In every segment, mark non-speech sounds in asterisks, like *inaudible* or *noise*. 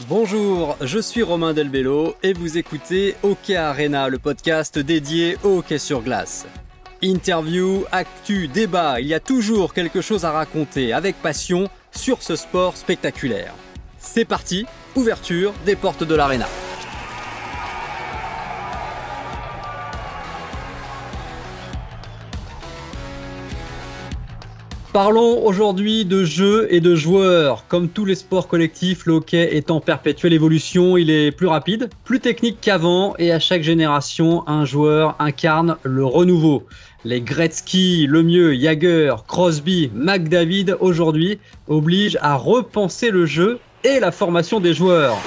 Bonjour, je suis Romain Delbello et vous écoutez Hockey Arena, le podcast dédié au hockey sur glace. Interview, actu, débat, il y a toujours quelque chose à raconter avec passion sur ce sport spectaculaire. C'est parti, ouverture des portes de l'arena. Parlons aujourd'hui de jeux et de joueurs. Comme tous les sports collectifs, le hockey est en perpétuelle évolution. Il est plus rapide, plus technique qu'avant et à chaque génération, un joueur incarne le renouveau. Les Gretzky, Lemieux, Jagger, Crosby, McDavid aujourd'hui obligent à repenser le jeu et la formation des joueurs.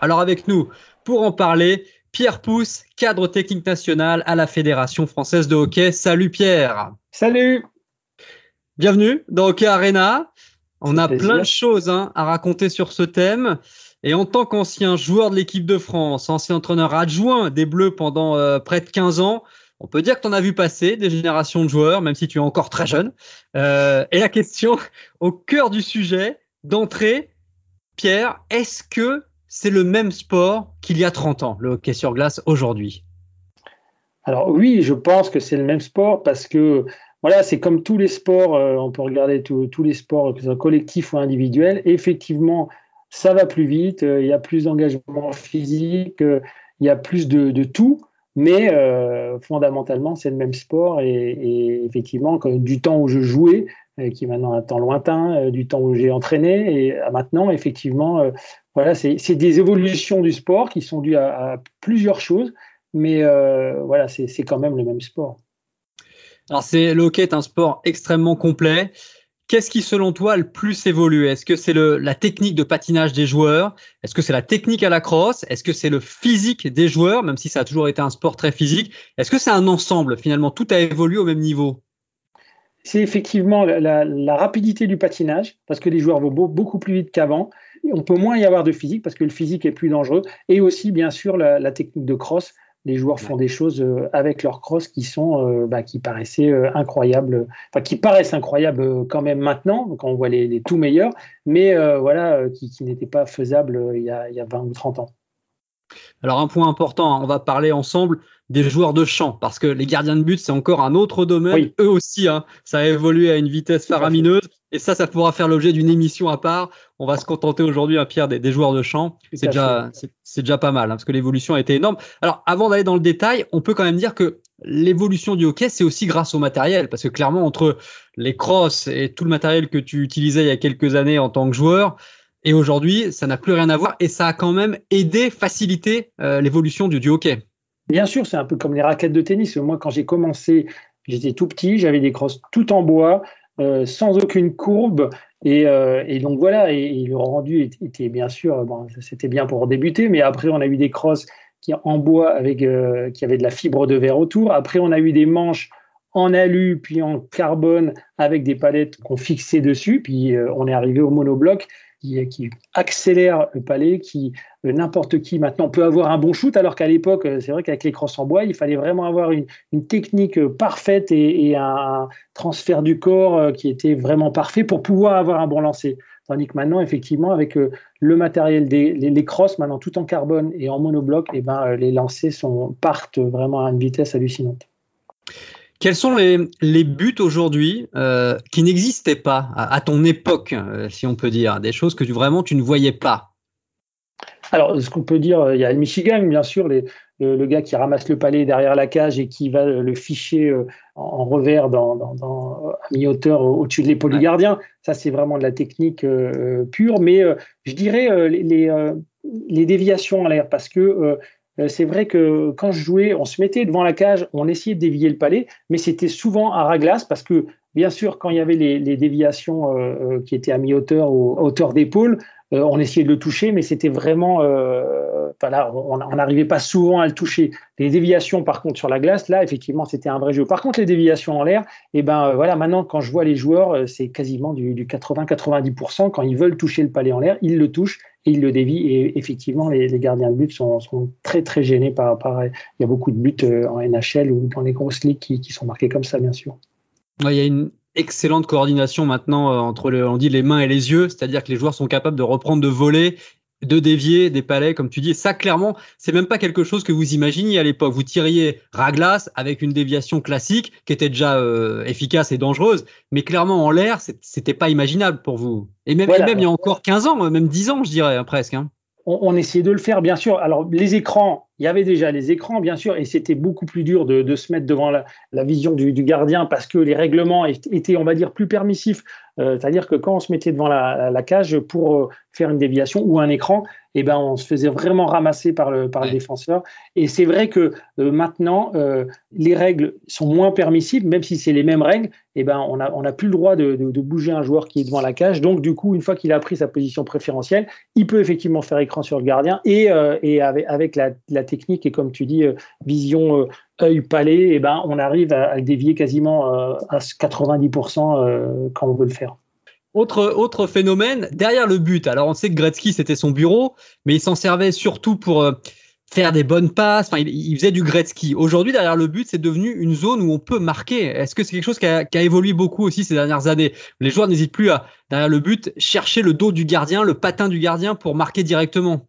Alors avec nous, pour en parler, Pierre Pousse, cadre technique national à la Fédération française de hockey. Salut Pierre. Salut. Bienvenue dans Hockey Arena. On a plein de choses hein, à raconter sur ce thème. Et en tant qu'ancien joueur de l'équipe de France, ancien entraîneur adjoint des Bleus pendant euh, près de 15 ans, on peut dire que tu en as vu passer des générations de joueurs, même si tu es encore très jeune. Euh, et la question au cœur du sujet, d'entrée, Pierre, est-ce que c'est le même sport qu'il y a 30 ans, le hockey sur glace aujourd'hui Alors oui, je pense que c'est le même sport parce que voilà, c'est comme tous les sports, euh, on peut regarder tous les sports, que ce soit collectifs ou individuels. Effectivement, ça va plus vite, euh, il y a plus d'engagement physique, euh, il y a plus de, tout, mais fondamentalement, c'est le même sport. Et, effectivement, du temps où je jouais, qui est maintenant un temps lointain, du temps où j'ai entraîné, et maintenant, effectivement, voilà, c'est des évolutions du sport qui sont dues à, plusieurs choses, mais euh, voilà, c'est quand même le même sport. Alors, c'est le hockey est un sport extrêmement complet. Qu'est-ce qui, selon toi, a le plus évolué? Est-ce que c'est la technique de patinage des joueurs? Est-ce que c'est la technique à la crosse? Est-ce que c'est le physique des joueurs, même si ça a toujours été un sport très physique? Est-ce que c'est un ensemble Finalement, tout a évolué au même niveau. C'est effectivement la, la, rapidité du patinage, parce que les joueurs vont beaucoup plus vite qu'avant on peut moins y avoir de physique parce que le physique est plus dangereux. Et aussi, bien sûr, la, technique de cross. Les joueurs font des choses euh, avec leur cross qui sont, euh, bah, qui paraissaient euh, incroyables, enfin qui paraissent incroyables quand même maintenant, quand on voit les, tout meilleurs, mais voilà, qui, n'étaient pas faisables il y, a, il y a 20 ou 30 ans. Alors un point important, hein, on va parler ensemble des joueurs de champ, parce que les gardiens de but, c'est encore un autre domaine. Eux aussi, hein, ça a évolué à une vitesse faramineuse. Et ça, ça pourra faire l'objet d'une émission à part. On va se contenter aujourd'hui, hein, Pierre, des, joueurs de champ. C'est déjà, c'est déjà pas mal, hein, parce que l'évolution a été énorme. Alors, avant d'aller dans le détail, on peut quand même dire que l'évolution du hockey, c'est aussi grâce au matériel, parce que clairement, entre les crosses et tout le matériel que tu utilisais il y a quelques années en tant que joueur, et aujourd'hui, ça n'a plus rien à voir, et ça a quand même aidé, facilité euh, l'évolution du, du hockey. Bien sûr, c'est un peu comme les raquettes de tennis. Moi, quand j'ai commencé, j'étais tout petit, j'avais des crosses tout en bois, euh, sans aucune courbe. Et, euh, donc voilà, et, le rendu était, bien sûr, bon, c'était bien pour débuter, mais après on a eu des crosses qui en bois avec euh, qui avaient de la fibre de verre autour. Après on a eu des manches en alu puis en carbone avec des palettes qu'on fixait dessus. Puis on est arrivé au monobloc qui, accélère le palais, qui euh, n'importe qui maintenant peut avoir un bon shoot, alors qu'à l'époque, euh, c'est vrai qu'avec les crosses en bois, il fallait vraiment avoir une, technique euh, parfaite et, un transfert du corps qui était vraiment parfait pour pouvoir avoir un bon lancer. Tandis que maintenant, effectivement, avec le matériel des les, crosses, maintenant tout en carbone et en monobloc, eh ben, les lancers partent vraiment à une vitesse hallucinante. Quels sont les, buts aujourd'hui euh, qui n'existaient pas à, ton époque, euh, si on peut dire, des choses que tu, vraiment tu ne voyais pas? Alors, ce qu'on peut dire, il y a le Michigan, bien sûr, le, gars qui ramasse le palais derrière la cage et qui va le ficher euh, en, revers dans, à mi-hauteur au-dessus de l'épaule du gardien. Ça, c'est vraiment de la technique pure. Mais je dirais les, les, déviations en l'air, parce que c'est vrai que quand je jouais, on se mettait devant la cage, on essayait de dévier le palais, mais c'était souvent à ras parce que, bien sûr, quand il y avait les, déviations euh, euh, qui étaient à mi-hauteur ou hauteur d'épaule, on essayait de le toucher, mais c'était vraiment. Voilà, on n'arrivait pas souvent à le toucher. Les déviations, par contre, sur la glace, là, effectivement, c'était un vrai jeu. Par contre, les déviations en l'air, eh ben voilà, maintenant, quand je vois les joueurs, c'est quasiment du, du 80-90%. Quand ils veulent toucher le palais en l'air, ils le touchent il le dévie. Et effectivement, les, gardiens de but sont, très très gênés par. Il y a beaucoup de buts euh, en NHL ou dans les grosses ligues qui, sont marqués comme ça, bien sûr. il y a une excellente coordination maintenant entre on les mains et les yeux, c'est-à-dire que les joueurs sont capables de reprendre de voler de dévier des palais, comme tu dis. Ça, clairement, c'est même pas quelque chose que vous imaginiez à l'époque. Vous tiriez Raglas avec une déviation classique qui était déjà euh, efficace et dangereuse, mais clairement en l'air, c'était pas imaginable pour vous. Et même, même il y a encore 15 ans, même 10 ans, je dirais, hein, presque. Hein. On, essayait de le faire, bien sûr. Alors, les écrans, il y avait déjà les écrans, bien sûr, et c'était beaucoup plus dur de, se mettre devant la, vision du, gardien parce que les règlements étaient, on va dire, plus permissifs. Euh, c'est-à-dire que quand on se mettait devant la, cage pour euh, faire une déviation ou un écran, eh ben, on se faisait vraiment ramasser par le, par le défenseur. Et c'est vrai que euh, maintenant, euh, les règles sont moins permissibles, même si c'est les mêmes règles, eh ben, on n'a on a plus le droit de, de, bouger un joueur qui est devant la cage. Donc, du coup, une fois qu'il a pris sa position préférentielle, il peut effectivement faire écran sur le gardien. Et, et avec, avec la, la, technique, et comme tu dis, vision œil-palais, eh ben, on arrive à, dévier quasiment à 90% quand on veut le faire. Autre, autre phénomène, derrière le but. Alors, on sait que Gretzky, c'était son bureau, mais il s'en servait surtout pour euh, faire des bonnes passes. Enfin, il, faisait du Gretzky. Aujourd'hui, derrière le but, c'est devenu une zone où on peut marquer. Est-ce que c'est quelque chose qui a, évolué beaucoup aussi ces dernières années? Les joueurs n'hésitent plus à, derrière le but, chercher le dos du gardien, le patin du gardien pour marquer directement.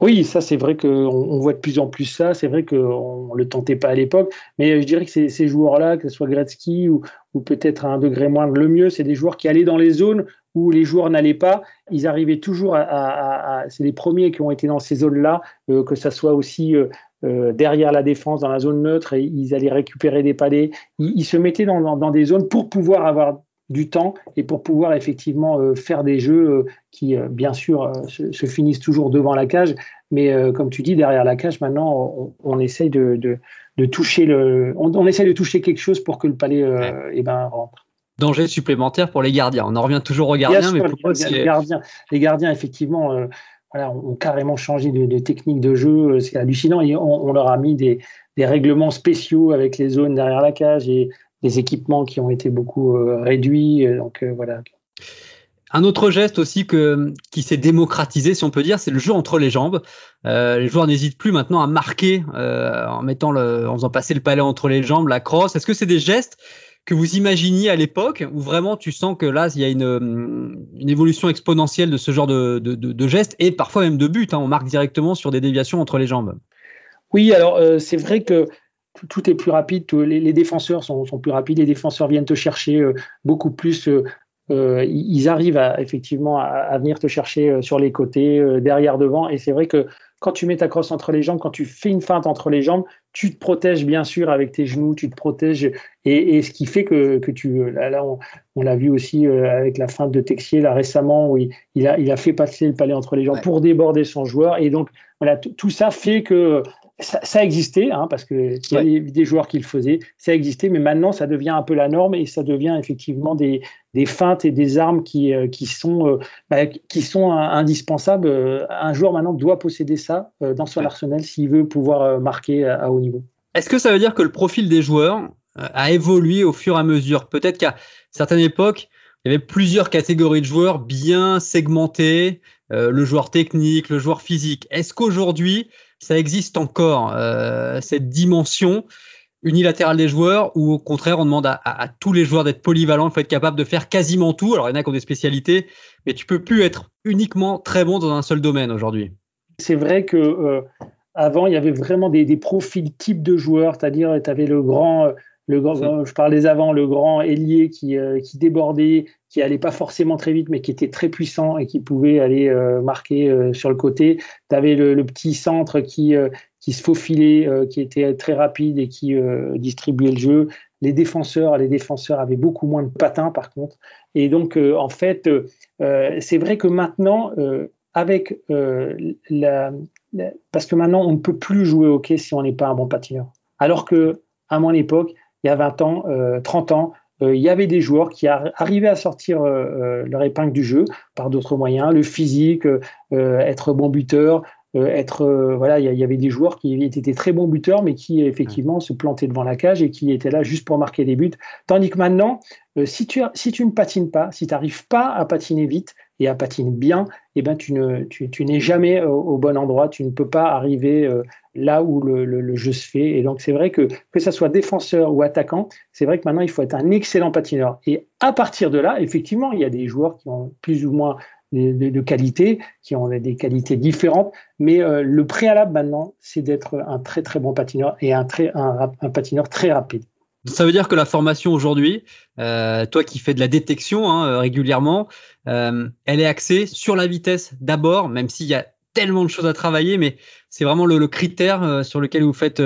Oui, ça c'est vrai qu'on on voit de plus en plus ça. C'est vrai qu'on ne le tentait pas à l'époque, mais je dirais que ces, ces joueurs-là, que ce soit Gretzky ou, ou peut-être à un degré moindre, le mieux, c'est des joueurs qui allaient dans les zones où les joueurs n'allaient pas. Ils arrivaient toujours à. c'est les premiers qui ont été dans ces zones-là, euh, que ça soit aussi euh, euh, derrière la défense, dans la zone neutre, et ils allaient récupérer des palais. Ils, se mettaient dans, dans, des zones pour pouvoir avoir du temps et pour pouvoir effectivement euh, faire des jeux euh, qui, euh, bien sûr, se, finissent toujours devant la cage. Mais comme tu dis, derrière la cage, maintenant, on, essaye de, de, toucher le, on, essaye de toucher quelque chose pour que le palais eh ben, rentre. Danger supplémentaire pour les gardiens. On en revient toujours aux gardiens, mais pour les, gardiens, les gardiens, effectivement, voilà, ont carrément changé de, technique de jeu. C'est hallucinant. Et on, leur a mis des, des règlements spéciaux avec les zones derrière la cage et des équipements qui ont été beaucoup euh, réduits. Euh, donc euh, voilà. Un autre geste aussi que, qui s'est démocratisé, si on peut dire, c'est le jeu entre les jambes. les joueurs n'hésitent plus maintenant à marquer en mettant le, en faisant passer le palais entre les jambes, la crosse. Est-ce que c'est des gestes que vous imaginiez à l'époque ou vraiment tu sens que là il y a une, une évolution exponentielle de ce genre de, de, de, gestes et parfois même de buts. Hein. on marque directement sur des déviations entre les jambes? Oui, alors c'est vrai que tout est plus rapide, les, défenseurs sont, plus rapides, les défenseurs viennent te chercher euh, beaucoup plus. Euh, euh, ils arrivent à, effectivement à, venir te chercher sur les côtés, derrière, devant. Et c'est vrai que quand tu mets ta crosse entre les jambes, quand tu fais une feinte entre les jambes, tu te protèges bien sûr avec tes genoux, tu te protèges. Et, ce qui fait que, tu. Là, on, l'a vu aussi avec la feinte de Texier là, récemment, où il, a, il a fait passer le palais entre les jambes pour déborder son joueur. Et donc, voilà, tout ça fait que ça, ça, existait, hein, parce qu'il y a des joueurs qui le faisaient, ça existait, mais maintenant ça devient un peu la norme et ça devient effectivement des, des feintes et des armes qui, euh, qui, sont, euh, bah, qui sont indispensables. Euh, un joueur maintenant doit posséder ça dans son arsenal s'il veut pouvoir marquer à, haut niveau. Est-ce que ça veut dire que le profil des joueurs a évolué au fur et à mesure? Peut-être qu'à certaines époques, il y avait plusieurs catégories de joueurs bien segmentées, le joueur technique, le joueur physique. Est-ce qu'aujourd'hui, ça existe encore, euh, cette dimension unilatérale des joueurs, ou au contraire, on demande à, tous les joueurs d'être polyvalents, il faut être capable de faire quasiment tout. Alors, il y en a qui ont des spécialités, mais tu peux plus être uniquement très bon dans un seul domaine aujourd'hui. C'est vrai que euh, avant, il y avait vraiment des, profils types de joueurs, c'est-à-dire tu avais le grand, le grand je parlais avant, le grand ailier qui, euh, qui débordait, qui allait pas forcément très vite, mais qui était très puissant et qui pouvait aller euh, marquer euh, sur le côté. Tu avais le, petit centre qui, euh, qui se faufilait, qui était très rapide et qui distribuait le jeu. Les défenseurs, les défenseurs avaient beaucoup moins de patins par contre. Et donc, en fait, c'est vrai que maintenant, avec la, parce que maintenant, on ne peut plus jouer au hockey si on n'est pas un bon patineur. Alors que à mon époque, il y a 20 ans, 30 ans, euh, il y avait des joueurs qui arrivaient à sortir euh, euh, leur épingle du jeu par d'autres moyens, le physique, être bon buteur, être voilà, il y, avait des joueurs qui étaient très bons buteurs, mais qui effectivement se plantaient devant la cage et qui étaient là juste pour marquer des buts. Tandis que maintenant, si tu si tu ne patines pas, si tu n'arrives pas à patiner vite et à patiner bien, eh ben tu ne tu, tu n'es jamais au, bon endroit. Tu ne peux pas arriver là où le, jeu se fait. Et donc, c'est vrai que que ça soit défenseur ou attaquant, c'est vrai que maintenant, il faut être un excellent patineur. Et à partir de là, effectivement, il y a des joueurs qui ont plus ou moins de, qualité, qui ont des qualités différentes. Mais euh, le préalable maintenant, c'est d'être un très très bon patineur et un, très, un, patineur très rapide. Ça veut dire que la formation aujourd'hui, euh, toi qui fais de la détection hein, régulièrement, euh, elle est axée sur la vitesse d'abord, même s'il y a tellement de choses à travailler, mais c'est vraiment le, critère sur lequel vous faites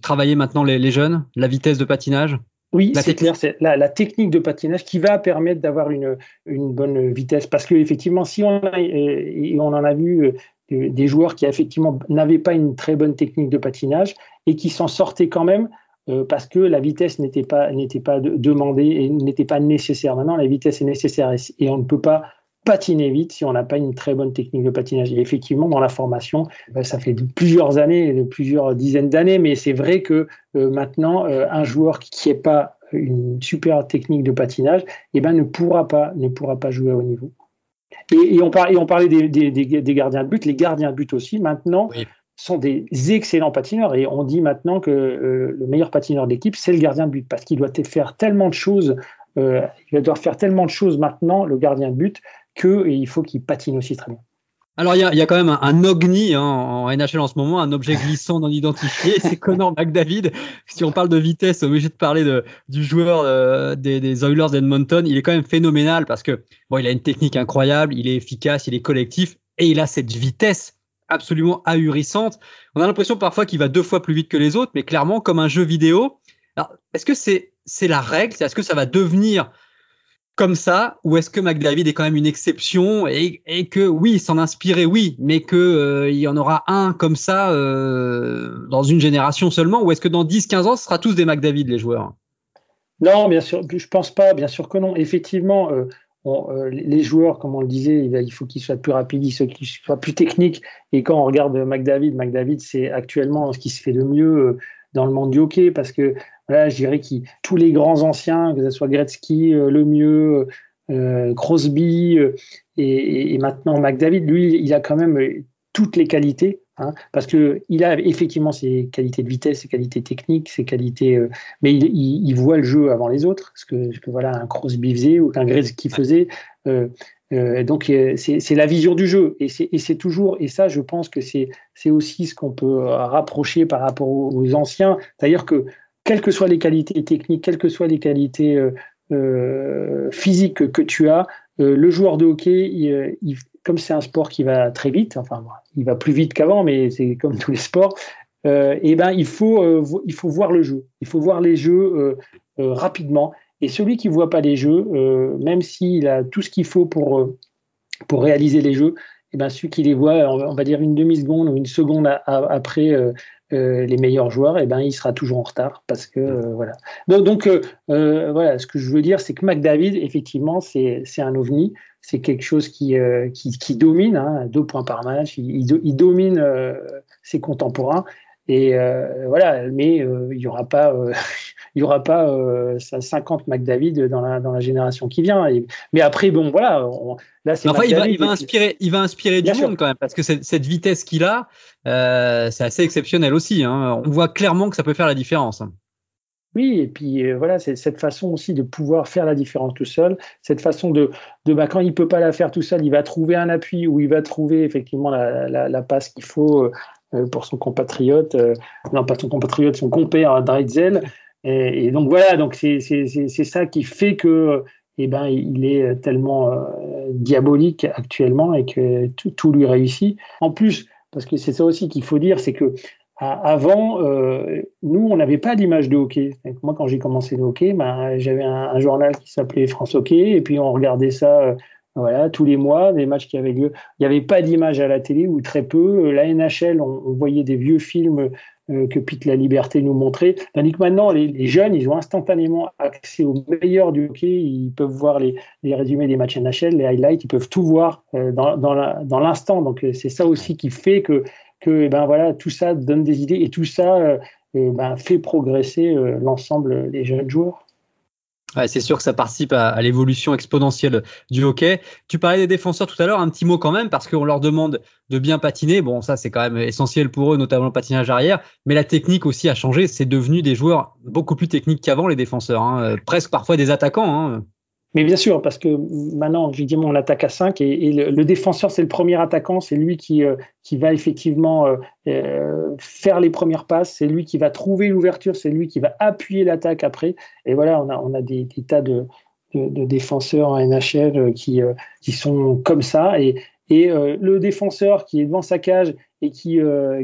travailler maintenant les jeunes, la vitesse de patinage? Oui, c'est clair, c'est la, technique de patinage qui va permettre d'avoir une, une, bonne vitesse. Parce qu'effectivement, si on, a, et on en a vu euh, des joueurs qui effectivement n'avaient pas une très bonne technique de patinage et qui s'en sortaient quand même euh, parce que la vitesse n'était pas, n'était pas demandée et n'était pas nécessaire. Maintenant, la vitesse est nécessaire et on ne peut pas patiner vite si on n'a pas une très bonne technique de patinage. Et effectivement, dans la formation, euh, ça fait plusieurs années, plusieurs dizaines d'années, mais c'est vrai que euh, maintenant, euh, un joueur qui n'est pas une super technique de patinage, eh ben, ne, pourra pas, ne pourra pas jouer au haut niveau. Et, on, parlait, on parlait des, gardiens de but, les gardiens de but aussi, maintenant, sont des excellents patineurs. Et on dit maintenant que le meilleur patineur d'équipe, c'est le gardien de but, parce qu'il doit faire tellement de choses il va devoir faire tellement de choses maintenant, le gardien de but, qu'il faut qu'il patine aussi très bien. Alors, il y a, quand même un, OGNI hein, en NHL en ce moment, un objet glissant non identifié, *laughs* c'est Connor McDavid. Si on parle de vitesse, obligé de parler de, du joueur euh, des, des, Oilers d'Edmonton. Il est quand même phénoménal parce que bon, il a une technique incroyable, il est efficace, il est collectif et il a cette vitesse absolument ahurissante. On a l'impression parfois qu'il va deux fois plus vite que les autres, mais clairement, comme un jeu vidéo. Alors, est-ce que c'est c'est la règle? Est-ce que ça va devenir comme ça ou est-ce que McDavid est quand même une exception et, que oui, s'en inspirer, oui, mais qu'il euh, y en aura un comme ça euh, dans une génération seulement ou est-ce que dans 10-15 ans, ce sera tous des McDavid les joueurs? Non, bien sûr, je pense pas, bien sûr que non. Effectivement, euh, les joueurs, comme on le disait, il faut qu'ils soient plus rapides, qu'ils soient plus techniques. Et quand on regarde McDavid, McDavid, c'est actuellement ce qui se fait de mieux dans le monde du hockey parce que voilà, je dirais que tous les grands anciens, que ce soit Gretzky, euh, Lemieux, euh, Crosby euh, et, maintenant McDavid, lui, il a quand même toutes les qualités. Hein, parce que il a effectivement ses qualités de vitesse, ses qualités techniques, ses qualités, mais il, voit le jeu avant les autres, ce que, voilà un Crosby faisait ou qu'un Gretzky faisait. donc c'est la vision du jeu et c'est toujours et ça je pense que c'est aussi ce qu'on peut rapprocher par rapport aux, aux anciens, c'est-à-dire que quelles que soient les qualités techniques, quelles que soient les qualités euh, euh, physiques que tu as, euh, le joueur de hockey, comme c'est un sport qui va très vite, enfin, il va plus vite qu'avant, mais c'est comme tous les sports, et eh ben, il, faut, il faut voir le jeu. Il faut voir les jeux rapidement. Et celui qui ne voit pas les jeux, même s'il a tout ce qu'il faut pour, pour réaliser les jeux, et eh ben, celui qui les voit, on va dire une demi-seconde ou une seconde après euh, les meilleurs joueurs, et eh ben, il sera toujours en retard parce que euh, voilà. Donc, euh, voilà, ce que je veux dire, c'est que McDavid, effectivement, c'est un ovni, c'est quelque chose qui, qui, domine, hein, deux points par match, il domine ses contemporains. Et voilà, mais il n'y aura pas il y aura pas 50 euh, *laughs* McDavid dans la, dans la génération qui vient. mais après, bon, voilà. là, c'est enfin, il va, il va inspirer, il va inspirer du monde quand même, parce que cette, vitesse qu'il a, euh, c'est assez exceptionnel aussi. Hein. On voit clairement que ça peut faire la différence. Oui, et puis euh, voilà, c'est cette façon aussi de pouvoir faire la différence tout seul, cette façon de, de bah, quand il peut pas la faire tout seul, il va trouver un appui ou il va trouver effectivement la, la, passe qu'il faut pour son compatriote, non pas son compatriote, son compère Dreitzel, et, donc voilà, donc c'est ça qui fait que eh ben, il est tellement euh, diabolique actuellement et que tout, lui réussit. En plus, parce que c'est ça aussi qu'il faut dire, c'est que avant, euh, nous, on n'avait pas d'image de hockey. Moi, quand j'ai commencé le hockey, ben, j'avais un, journal qui s'appelait France Hockey, et puis on regardait ça euh, voilà, tous les mois, des matchs qui avaient lieu. Il n'y avait pas d'image à la télé, ou très peu. La NHL, on voyait des vieux films euh, que Pete La Liberté nous montrait. Tandis que maintenant, les, jeunes, ils ont instantanément accès au meilleur du hockey. Ils peuvent voir les, résumés des matchs NHL, les highlights, ils peuvent tout voir euh, dans, l'instant. Donc, euh, c'est ça aussi qui fait que, que eh ben, voilà, tout ça donne des idées et tout ça ben, fait progresser l'ensemble des jeunes joueurs. C'est sûr que ça participe à, l'évolution exponentielle du hockey. Tu parlais des défenseurs tout à l'heure, un petit mot quand même, parce qu'on leur demande de bien patiner. Bon, ça c'est quand même essentiel pour eux, notamment le patinage arrière. Mais la technique aussi a changé. C'est devenu des joueurs beaucoup plus techniques qu'avant, les défenseurs. Hein. Presque parfois des attaquants. Hein. Mais bien sûr, parce que maintenant, évidemment, on attaque à 5 et, le, défenseur, c'est le premier attaquant, c'est lui qui, euh, va effectivement euh, euh, faire les premières passes, c'est lui qui va trouver l'ouverture, c'est lui qui va appuyer l'attaque après. Et voilà, on a, des, tas de, défenseurs en NHL qui, sont comme ça. Et, le défenseur qui est devant sa cage et qui,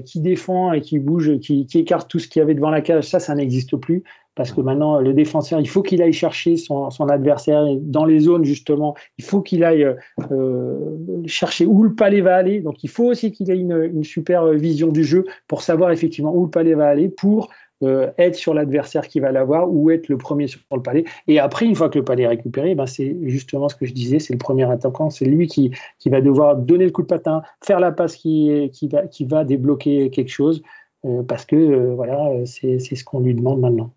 qui défend et qui bouge, qui, qui écarte tout ce qu'il y avait devant la cage, ça, ça n'existe plus parce que maintenant, le défenseur, il faut qu'il aille chercher son, adversaire dans les zones, justement. Il faut qu'il aille euh, chercher où le palais va aller. Donc, il faut aussi qu'il ait une, super vision du jeu pour savoir effectivement où le palais va aller pour euh, être sur l'adversaire qui va l'avoir ou être le premier sur le palais. Et après, une fois que le palais est récupéré, ben c'est justement ce que je disais, c'est le premier attaquant, c'est lui qui, qui va devoir donner le coup de patin, faire la passe qui, qui, va, qui va débloquer quelque chose, euh, parce que voilà, c'est ce qu'on lui demande maintenant.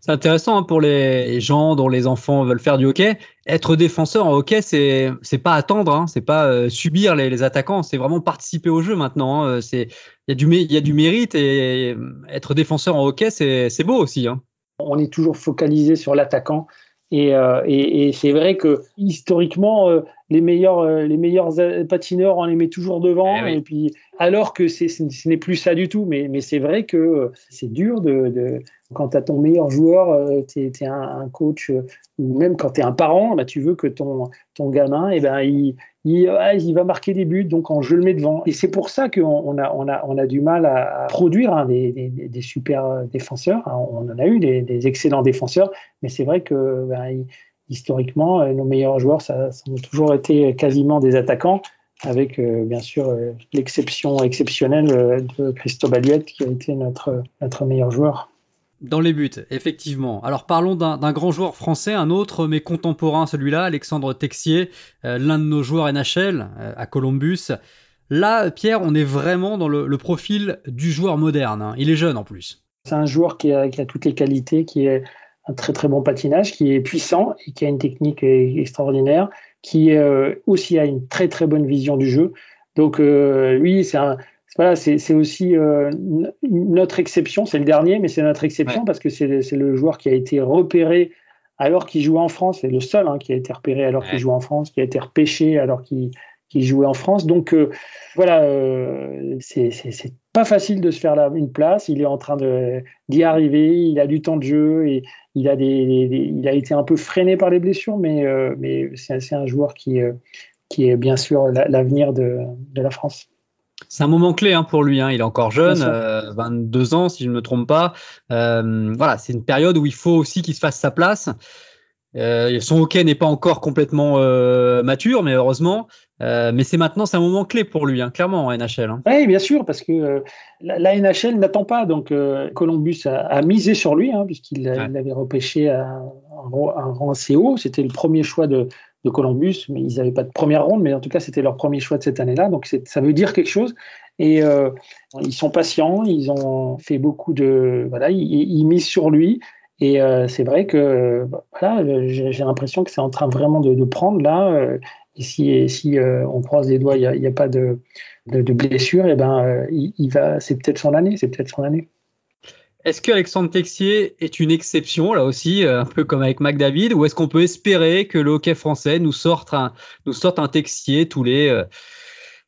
C'est intéressant hein, pour les gens dont les enfants veulent faire du hockey. Être défenseur en hockey, c'est c'est pas attendre, hein, c'est pas euh, subir les, attaquants, c'est vraiment participer au jeu maintenant. Hein. C'est il y a du il y a du mérite et être défenseur en hockey, c'est c'est beau aussi. Hein. On est toujours focalisé sur l'attaquant et, euh, et, et c'est vrai que historiquement, euh, les meilleurs, les meilleurs patineurs, on les met toujours devant. Eh et puis, alors que ce n'est plus ça du tout. Mais, mais c'est vrai que c'est dur de, de quand tu as ton meilleur joueur, euh, tu es, un, coach, euh, ou même quand tu es un parent, bah, tu veux que ton, gamin, eh ben, il, va marquer des buts, donc je le mets devant. Et c'est pour ça qu'on on a, a, a du mal à, produire hein, des, super défenseurs. Hein, on en a eu des, excellents défenseurs, mais c'est vrai que ben, historiquement, euh, nos meilleurs joueurs, ça, ont toujours été quasiment des attaquants avec bien sûr l'exception exceptionnelle de Christophe Aliette qui a été notre meilleur joueur. Dans les buts, effectivement. Alors parlons d'un grand joueur français, un autre, mais contemporain celui-là, Alexandre Texier, euh, l'un de nos joueurs NHL euh, à Columbus. Là, Pierre, on est vraiment dans le, profil du joueur moderne. Hein. Il est jeune en plus. C'est un joueur qui a, toutes les qualités, qui est un très très bon patinage, qui est puissant et qui a une technique extraordinaire, qui euh, aussi a une très très bonne vision du jeu. Donc lui, c'est un, voilà, c'est aussi euh, notre exception. C'est le dernier, mais c'est notre exception parce que c'est le joueur qui a été repéré alors qu'il jouait en France. C'est le seul hein, qui a été repéré alors qu'il jouait en France, qui a été repêché alors qu'il jouait en France. Donc euh, voilà, euh, c'est pas facile de se faire une place. Il est en train d'y arriver. Il a du temps de jeu et il a, des, il a été un peu freiné par les blessures, mais, mais c'est un joueur qui, qui est bien sûr l'avenir de, de la France. C'est un moment clé hein, pour lui. Hein. Il est encore jeune, 22 euh, ans si je ne me trompe pas. Euh, voilà, c'est une période où il faut aussi qu'il se fasse sa place. Euh, son hockey n'est pas encore complètement mature, mais heureusement. mais c'est maintenant, c'est un moment clé pour lui, hein, clairement en NHL. Oui, bien sûr, parce que la, NHL n'attend pas. Donc Columbus a, misé sur lui, puisqu'il l'avait repêché à un rang assez haut. C'était le premier choix de, de Columbus, mais ils n'avaient pas de première ronde, mais en tout cas, c'était leur premier choix de cette année-là. Donc, ça veut dire quelque chose. Et euh, ils sont patients, ils ont fait beaucoup de. Voilà, ils, misent sur lui. Et euh, c'est vrai que voilà, j'ai l'impression que c'est en train vraiment de, prendre là. Euh, et si, si on croise les doigts, il n'y a, pas de, de, blessure, et eh ben, il va, c'est peut-être son année. C'est peut-être son année. Est-ce que Alexandre Texier est une exception, là aussi, euh, un peu comme avec McDavid, ou est-ce qu'on peut espérer que le hockey français nous sorte un, nous sorte un Texier tous les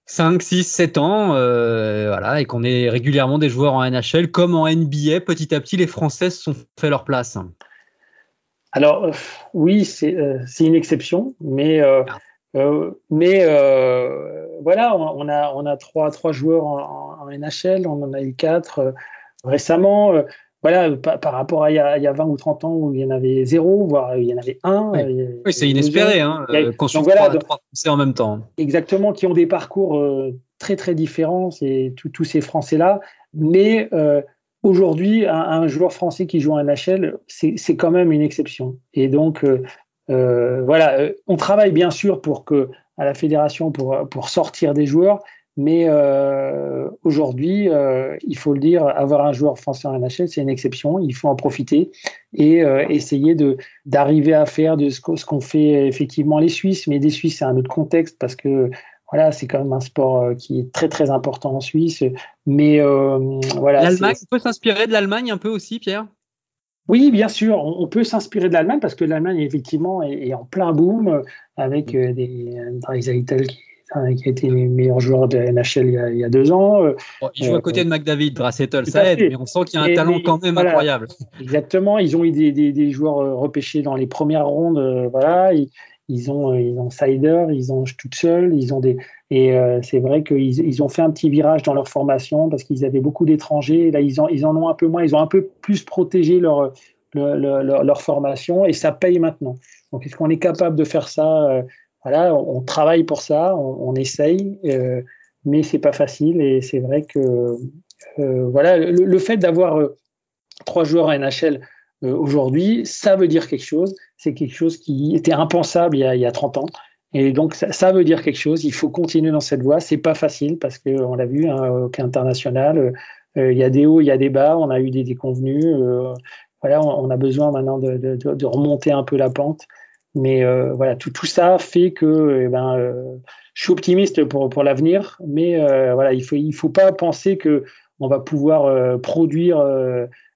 5, 6, 7 ans, euh, voilà, et qu'on ait régulièrement des joueurs en NHL, comme en NBA, petit à petit, les Français se sont fait leur place? Alors, euh, oui, c'est une exception, mais. Ah. mais voilà, on, a, on a trois, trois joueurs en, en, NHL, on en a eu quatre récemment. Euh, voilà, par, rapport à il y, a, 20 ou 30 ans où il y en avait zéro, voire il y en avait un. Oui, euh, c'est inespéré, hein, euh, qu'on soit voilà, trois Français en même temps. Exactement, qui ont des parcours très très différents, tous ces Français-là. Mais aujourd'hui, un, joueur français qui joue en NHL, c'est quand même une exception. Et donc, voilà, on travaille bien sûr pour que à la fédération pour, pour sortir des joueurs, mais euh, aujourd'hui, euh, il faut le dire, avoir un joueur français en NHL, c'est une exception. Il faut en profiter. et essayer de d'arriver à faire de ce qu'ont fait effectivement les Suisses. Mais des Suisses, c'est un autre contexte parce que voilà, c'est quand même un sport qui est très très important en Suisse. Mais voilà. L'Allemagne, on peut s'inspirer de l'Allemagne un peu aussi, Pierre? Oui, bien sûr, on, peut s'inspirer de l'Allemagne parce que l'Allemagne, effectivement, est, en plein boom avec euh, des Dreisaitel qui, qui a été le meilleur joueur de NHL il y a, deux ans. Euh, il joue à côté de McDavid, Draisaitl, ça aide, mais on sent qu'il y a un talent quand même incroyable. Exactement, ils ont eu des, des, joueurs euh, repêchés dans les premières rondes, voilà. Ils, ont, ils ont Sider, ils ont seule, ils ont des, et c'est vrai qu'ils ils ont fait un petit virage dans leur formation parce qu'ils avaient beaucoup d'étrangers. Là, ils en, ils en ont un peu moins. Ils ont un peu plus protégé leur, leur, leur, formation et ça paye maintenant. Donc, est-ce qu'on est capable de faire ça Voilà, on, travaille pour ça, on, essaye, euh, mais c'est pas facile. Et c'est vrai que euh, voilà, le, fait d'avoir euh, trois joueurs à NHL aujourd'hui, ça veut dire quelque chose. C'est quelque chose qui était impensable il y a, il y a 30 ans. Et donc, ça, veut dire quelque chose. Il faut continuer dans cette voie. C'est pas facile parce qu'on l'a vu, hein, au international, il y a des hauts, il y a des bas. On a eu des déconvenus voilà, on, a besoin maintenant de, remonter un peu la pente. Mais euh, voilà, tout, tout ça fait que eh ben, euh, je suis optimiste pour, pour l'avenir, mais euh, voilà, il faut il faut pas penser que on va pouvoir produire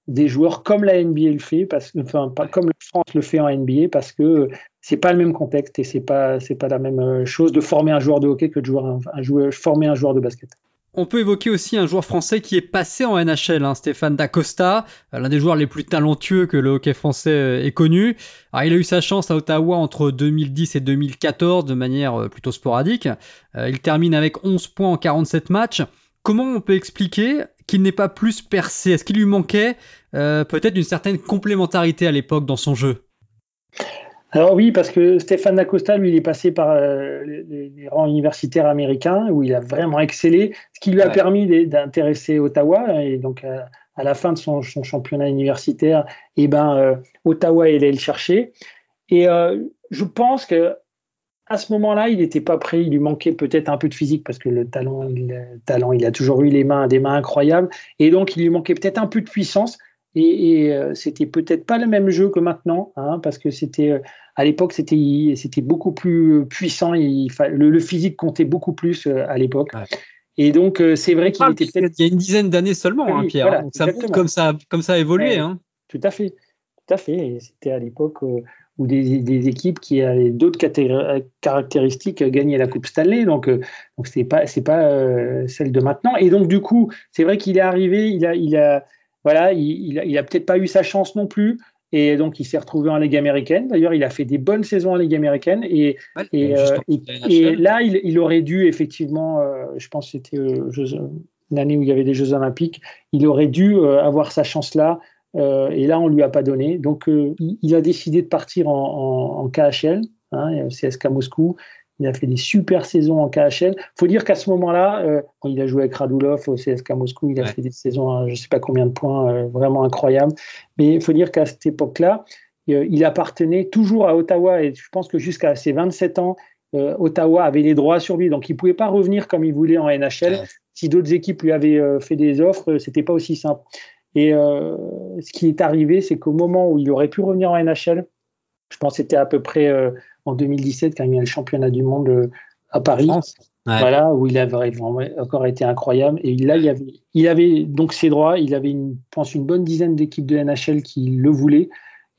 des joueurs comme la NBA le fait, parce que enfin pas comme la France le fait en NBA, parce que c'est pas le même contexte et c'est pas c'est pas la même chose de former un joueur de hockey que de jouer un joueur, former un joueur de basket. On peut évoquer aussi un joueur français qui est passé en NHL, hein, Stéphane Dacosta, euh, l'un des joueurs les plus talentueux que le hockey français euh, ait connu. il a eu sa chance à Ottawa entre 2010 et 2014 de manière euh, plutôt sporadique. il termine avec 11 points en 47 matchs. Comment on peut expliquer qu'il n'ait pas plus percé? Est-ce qu'il lui manquait peut-être une certaine complémentarité à l'époque dans son jeu? Alors oui, parce que Stéphane Dacosta, lui, il est passé par euh, les, rangs universitaires américains où il a vraiment excellé, ce qui lui a permis d'intéresser Ottawa. Et donc, euh, à, la fin de son, championnat universitaire, eh ben, euh, Ottawa est allé le chercher. Et je pense que à ce moment-là, il n'était pas prêt. Il lui manquait peut-être un peu de physique parce que le talent, il, talent, il a toujours eu les mains, des mains incroyables. Et donc, il lui manquait peut-être un peu de puissance. Et, et c'était peut-être pas le même jeu que maintenant, hein, parce que c'était à l'époque, c'était c'était beaucoup plus puissant. Il, le, le, physique comptait beaucoup plus euh, à l'époque. Et donc, euh, c'est vrai qu'il était peut-être. Il y a une dizaine d'années seulement, hein, Pierre. Hein. ça comme ça, comme ça a évolué. Hein. Tout à fait. Tout à fait. C'était à l'époque euh, où des, des, équipes qui avaient d'autres caractéristiques gagnaient la Coupe Stanley. Donc, donc c'est pas, c'est pas celle de maintenant. Et donc, du coup, c'est vrai qu'il est arrivé, il a, il a, voilà, il, il a, a peut-être pas eu sa chance non plus. Et donc, il s'est retrouvé en Ligue américaine. D'ailleurs, il a fait des bonnes saisons en Ligue américaine. Et, et, euh, là, il, aurait dû, effectivement, euh, je pense que c'était euh, une année où il y avait des Jeux Olympiques, il aurait dû avoir sa chance-là. et là, on ne lui a pas donné. Donc, il, a décidé de partir en, en, KHL, hein, CSK Moscou. Il a fait des super saisons en KHL. Il faut dire qu'à ce moment-là, euh, il a joué avec Radulov au CSK Moscou, il a fait des saisons à je ne sais pas combien de points, euh, vraiment incroyables. Mais il faut dire qu'à cette époque-là, euh, il appartenait toujours à Ottawa et je pense que jusqu'à ses 27 ans, Ottawa avait les droits sur lui. Donc il ne pouvait pas revenir comme il voulait en NHL. Si d'autres équipes lui avaient fait des offres, c'était pas aussi simple. Et ce qui est arrivé, c'est qu'au moment où il aurait pu revenir en NHL, je pense que c'était à peu près en 2017 quand il y a le championnat du monde euh, à Paris. Voilà, où il avait encore été incroyable. Et là, il avait, il avait donc ses droits. Il avait, une, je pense, une bonne dizaine d'équipes de NHL qui le voulaient.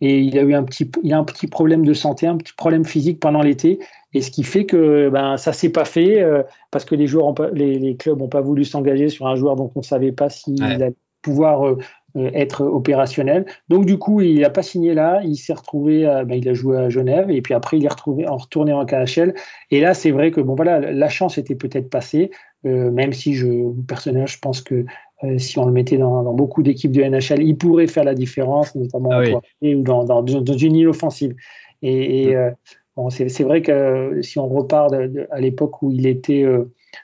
Et il a eu un petit, il a un petit problème de santé, un petit problème physique pendant l'été. Et ce qui fait que ben, ça s'est pas fait euh, parce que les, joueurs les, les, clubs n'ont pas voulu s'engager sur un joueur dont on ne savait pas s'il allait pouvoir euh, être opérationnel. Donc du coup, il n'a pas signé là, il s'est retrouvé, ben, il a joué à Genève et puis après il est retrouvé en retourné en KHL. Et là, c'est vrai que bon voilà, la chance était peut-être passée, euh, même si je personnellement, je pense que euh, si on le mettait dans, beaucoup d'équipes de NHL, il pourrait faire la différence, notamment ah ou dans, dans, une île offensive. Et, et mm. bon, c'est vrai que si on repart à l'époque où il était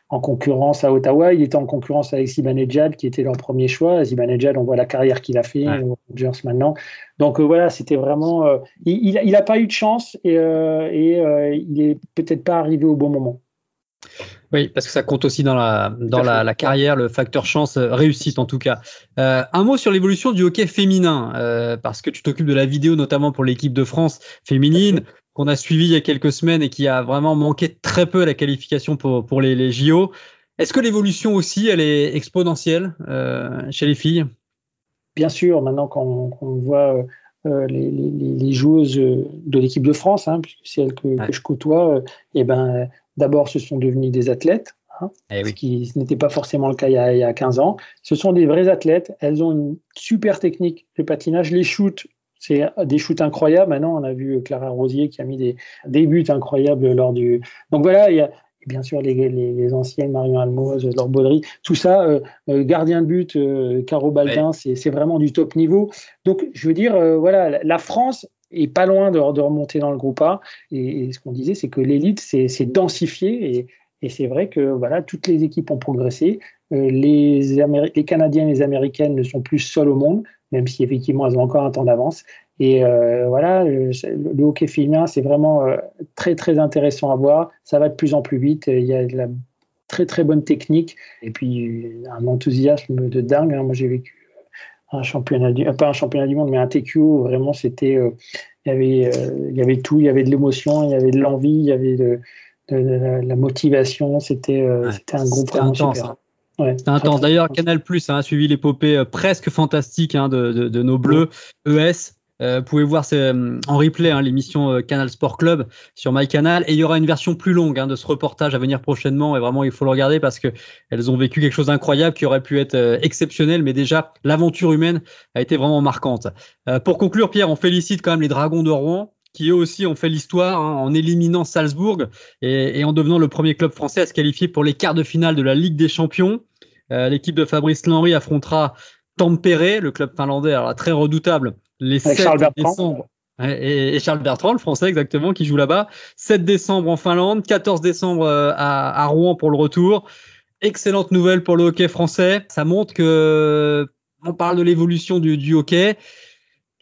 en concurrence à Ottawa. Il était en concurrence avec Zibanejad, qui était leur premier choix. Zibanejad, on voit la carrière qu'il a fait aux Rangers maintenant. Donc euh, voilà, c'était vraiment. Euh, il n'a pas eu de chance et, euh, et il est peut-être pas arrivé au bon moment. Oui, parce que ça compte aussi dans la, dans la, carrière, le facteur chance, réussite en tout cas. Euh, un mot sur l'évolution du hockey féminin, euh, parce que tu t'occupes de la vidéo notamment pour l'équipe de France féminine, qu'on a suivi il y a quelques semaines et qui a vraiment manqué très peu à la qualification pour, pour les, les JO. Est-ce que l'évolution aussi, elle est exponentielle chez les filles? Bien sûr, maintenant qu'on voit les, les, les, joueuses de l'équipe de France, hein, puisque c'est elles que, que, je côtoie, et eh ben, D'abord, ce sont devenus des athlètes, hein, eh ce qui n'était pas forcément le cas il y, a, 15 ans. Ce sont des vrais athlètes. Elles ont une super technique de patinage. Les shoots, c'est des shoots incroyables. Maintenant, on a vu Clara Rosier qui a mis des, des buts incroyables lors du. Donc voilà, il y a bien sûr les, les, anciennes, Marion Almoz, Laure Baudry, tout ça, euh, euh, gardien de but, euh, Caro Baldin, c'est vraiment du top niveau. Donc, je veux dire, voilà, la France et pas loin de, remonter dans le groupe A. Et, ce qu'on disait, c'est que l'élite s'est densifiée et, et c'est vrai que voilà, toutes les équipes ont progressé. Euh, les, les Canadiens et les Américaines ne sont plus seuls au monde, même si effectivement elles ont encore un temps d'avance. Et euh, voilà, le, hockey féminin, c'est vraiment euh, très très intéressant à voir. Ça va de plus en plus vite. Il y a de la très très bonne technique et puis un enthousiasme de dingue. Hein. Moi, j'ai vécu un championnat du, pas un championnat du monde, mais un TQ vraiment c'était, euh, il y avait, il y avait tout, il y avait de l'émotion, il y avait de l'envie, il y avait de, la motivation, c'était, c'était un groupe vraiment intense, super. Hein. Intense. D'ailleurs, Canal Plus a suivi l'épopée presque fantastique hein, de, de, nos Bleus ES euh, vous pouvez voir euh, en replay hein, l'émission euh, Canal Sport Club sur MyCanal et il y aura une version plus longue hein, de ce reportage à venir prochainement et vraiment il faut le regarder parce que elles ont vécu quelque chose d'incroyable qui aurait pu être exceptionnel mais déjà l'aventure humaine a été vraiment marquante. pour conclure Pierre, on félicite quand même les Dragons de Rouen qui eux aussi ont fait l'histoire hein, en éliminant Salzbourg et, et, en devenant le premier club français à se qualifier pour les quarts de finale de la Ligue des Champions. L'équipe de Fabrice Lenry affrontera Tampere, le club finlandais, alors très redoutable, les 7 décembre. Et, Charles Bertrand, le français exactement, qui joue là-bas. 7 décembre en Finlande, 14 décembre euh, à, Rouen pour le retour. Excellente nouvelle pour le hockey français. Ça montre que on parle de l'évolution du, hockey.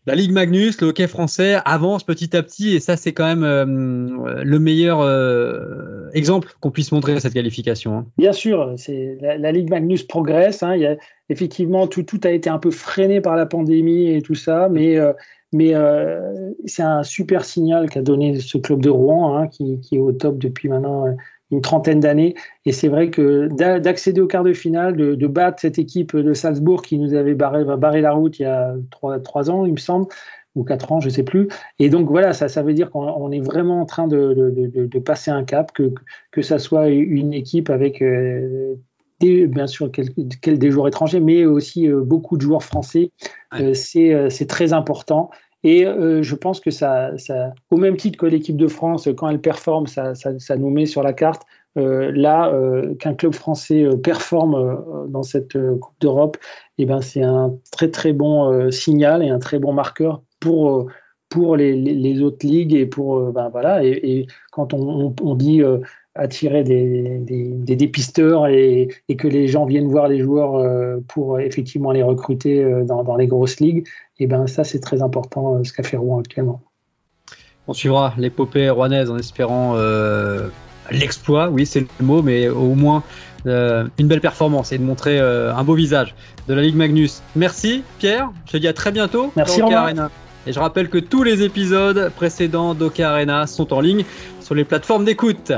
La Ligue Magnus, le hockey français avance petit à petit et ça c'est quand même euh, le meilleur euh, exemple qu'on puisse montrer à cette qualification. Hein. Bien sûr, c'est la, Ligue Magnus progresse. Hein. y a, effectivement, tout, tout a été un peu freiné par la pandémie et tout ça, mais, euh, mais c'est un super signal qu'a donné ce club de Rouen, hein, qui, qui, est au top depuis maintenant une trentaine d'années. Et c'est vrai que d'accéder au quart de finale, de, de, battre cette équipe de Salzbourg qui nous avait barré, barré la route il y a trois, trois ans, il me semble, ou quatre ans, je sais plus. Et donc voilà, ça, ça veut dire qu'on est vraiment en train de, de, de, passer un cap, que, que ça soit une équipe avec bien sûr quel, des joueurs étrangers, mais aussi euh, beaucoup de joueurs français. Euh, euh, c'est très important. Et je pense que ça, au même titre que l'équipe de France, quand elle performe, ça, nous met sur la carte. là, qu'un club français performe dans cette Coupe d'Europe, eh ben, c'est un très très bon signal et un très bon marqueur pour, pour les, autres ligues et pour ben, voilà. Et, quand on dit attirer des, des, dépisteurs et, et, que les gens viennent voir les joueurs euh, pour effectivement les recruter euh, dans, dans les grosses ligues, et ben ça c'est très important euh, ce qu'a fait Rouen actuellement. On suivra l'épopée rouennaise en espérant l'exploit, oui c'est le mot, mais au moins une belle performance et de montrer un beau visage de la Ligue Magnus. Merci Pierre, je te dis à très bientôt. Merci Arena. Et je rappelle que tous les épisodes précédents d'Oka Arena sont en ligne sur les plateformes d'écoute.